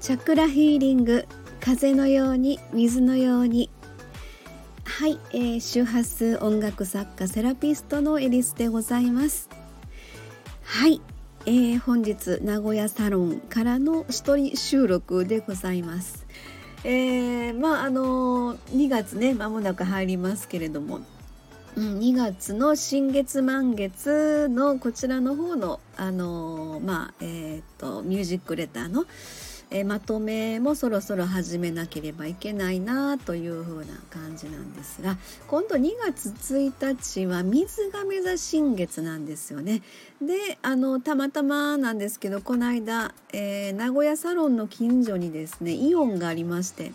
チャクラヒーリング風のように水のように。はい、えー、周波数音楽作家セラピストのエリスでございます。はい、えー、本日名古屋サロンからの一人収録でございます。えー、まああの2月ね間もなく入りますけれども。うん、2月の新月満月のこちらの方のあのまあえっ、ー、とミュージックレターの、え、まとめもそろそろ始めなければいけないなという風な感じなんですが今度2月1日は水亀座新月なんですよね。であのたまたまなんですけどこの間、えー、名古屋サロンの近所にですねイオンがありまして。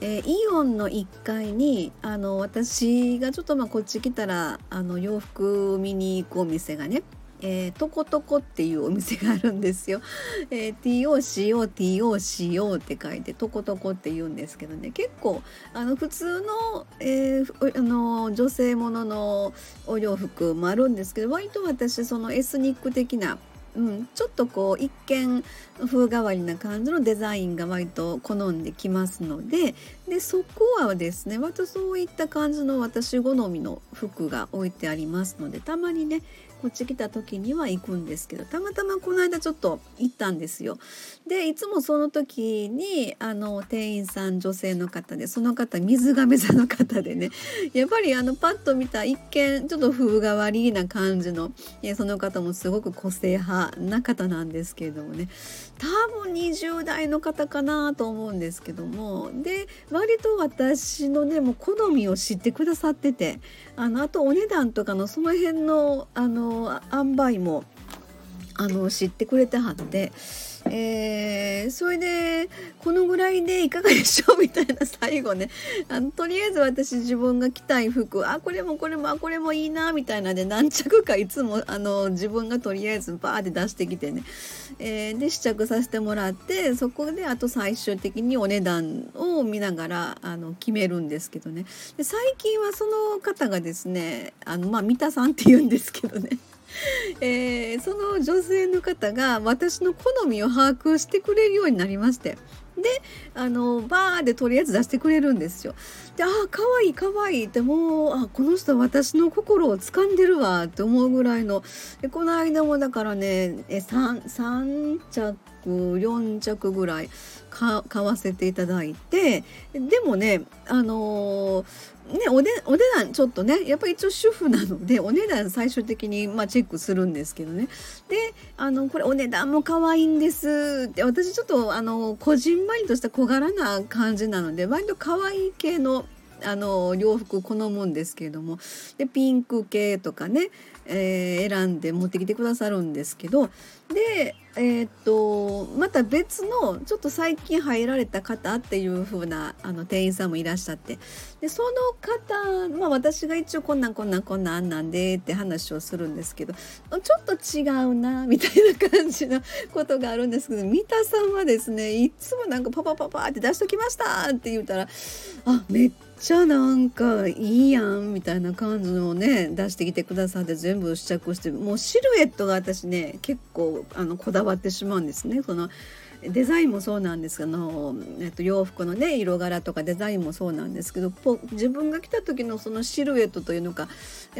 えー、イオンの1階にあの私がちょっとまあこっち来たらあの洋服を見に行くお店がねえー、トコトコっていうお店があるんですよ。えー、TOCO TOCO って書いてトコトコって言うんですけどね結構あの普通の,、えー、あの女性もののお洋服もあるんですけど割と私そのエスニック的なうん、ちょっとこう一見風変わりな感じのデザインが割と好んできますのででそこはですね割とそういった感じの私好みの服が置いてありますのでたまにねこっち来た時には行くんですけどたまたまこの間ちょっと行ったんですよ。でいつもその時にあの店員さん女性の方でその方水亀座の方でね やっぱりあのパッと見た一見ちょっと風変わりな感じのその方もすごく個性派な方なんですけれどもね多分20代の方かなと思うんですけどもで割と私のねもう好みを知ってくださっててあのあとお値段とかのその辺のあの塩梅もあの知ってくれてはって。えー、それでこのぐらいでいかがでしょうみたいな最後ね。あのとりあえず私自分が着たい服。あこれもこれもあこれもいいなみたいなで何着かいつもあの自分がとりあえずバーって出してきてね、えー、で試着させてもらってそこであと最終的にお値段を見ながらあの決めるんですけどね。で最近はその方がですねあのまあ三田さんって言うんですけどね。えー、その女性の方が私の好みを把握してくれるようになりまして。であのバーでとりあえず出してくれるんですよ。でああかわいいかわい。いってもうあこの人私の心を掴んでるわ。って思うぐらいの。でこの間もだからねえ 3, 3着4着ぐらい買わせていただいてでもねあのーね、おでお値段ちょっとねやっぱり一応主婦なのでお値段最終的にまあチェックするんですけどね。であのこれお値段も可愛いんです。って私ちょっとあのこじんまりとした小柄な感じなので割と可愛い系のあの洋服好むんですけれども。でピンク系とかねえー、選んで持ってきてくださるんですけど。で、えー、っとまた別のちょっと最近入られた方っていう風なあな店員さんもいらっしゃって。でその方、まあ、私が一応こんなんこんなんこんなんなんでって話をするんですけどちょっと違うなみたいな感じのことがあるんですけど三田さんはですねいつもなんかパパパパって出しときましたって言ったらあめっちゃなんかいいやんみたいな感じのね出してきてくださって全部試着してもうシルエットが私ね結構あのこだわわってしまうんですね。そのデザインもそうなんですけど、えっと、洋服のね色柄とかデザインもそうなんですけど自分が着た時のそのシルエットというのか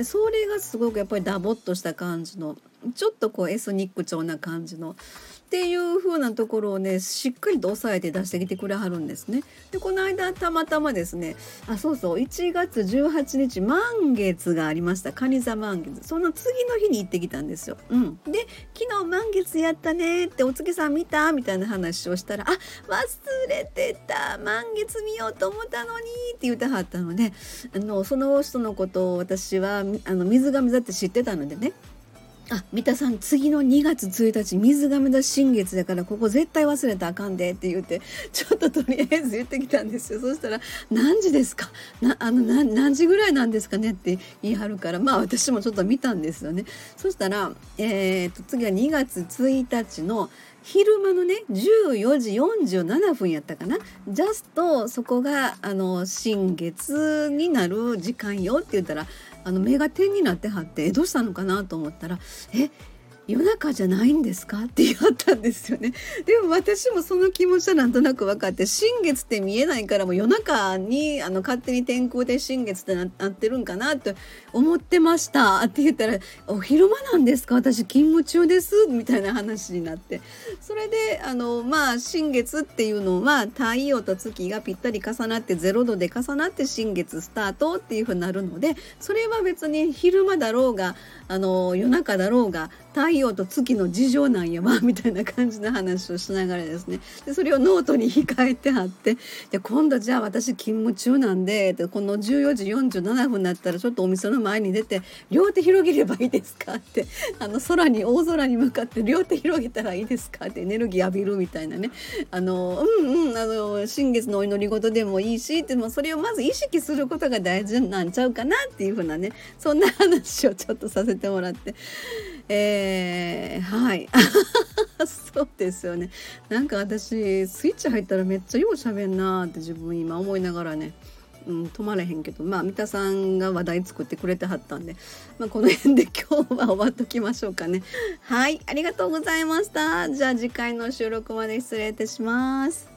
それがすごくやっぱりダボっとした感じのちょっとこうエスニック調な感じのっていう風なところをねしっかりと押さえて出してきてくれはるんですね。でこの間たまたまですねあそうそう1月18日満月がありました蟹座満月その次の日に行ってきたんですよ。うん、で昨日満月やったねってお月さん見たみたいな話をしたら「あ忘れてた満月見ようと思ったのに」って言ってはったのであのその人のことを私はあの水亀座って知ってたのでねあ三田さん次の2月1日水亀座新月だからここ絶対忘れたらあかんでって言ってちょっととりあえず言ってきたんですよそしたら「何時ですか？なあの何時ぐらいなんですかね?」って言い張るからまあ私もちょっと見たんですよねそしたら、えー、と次は2月1日の昼間のね14時47分やったかな？ジャストそこがあの新月になる時間よって言ったらあの目が点になってはってどうしたのかなと思ったら「え夜中じゃないんですか？って言ったんですよね。でも私もその気持ちはなんとなく分かって新月って見えないからもう夜中にあの勝手に天空で新月ってなってるんかなって思ってましたって言ったら「お昼間なんですか？私勤務中です」みたいな話になって。それであのまあ新月っていうのは太陽と月がぴったり重なって0度で重なって新月スタートっていうふうになるのでそれは別に昼間だろうがあの夜中だろうが太陽と月の事情なんやわみたいな感じの話をしながらですね。でそれをノートに控えてあってで今度じゃあ私勤務中なんででこの14時47分になったらちょっとお店の前に出て両手広げればいいですか？って あの空に大空に向かって両手広げたらいいですか？ってエネルギー浴びるみたいなね。あのうんうんあの新月のお祈り事でもいいしでもそれをまず意識することが大事なんちゃうかなっていうふうなねそんな話をちょっとさせてもらって。えー、はい。そうですよね。なんか私スイッチ入ったらめっちゃようしゃべんなって自分今思いながらね。うん、止まれへんけど。まあ三田さんが話題作ってくれてはったんで、まあ、この辺で 今日は終わっときましょうかね。はいありがとうございました。じゃあ次回の収録まで失礼いたします。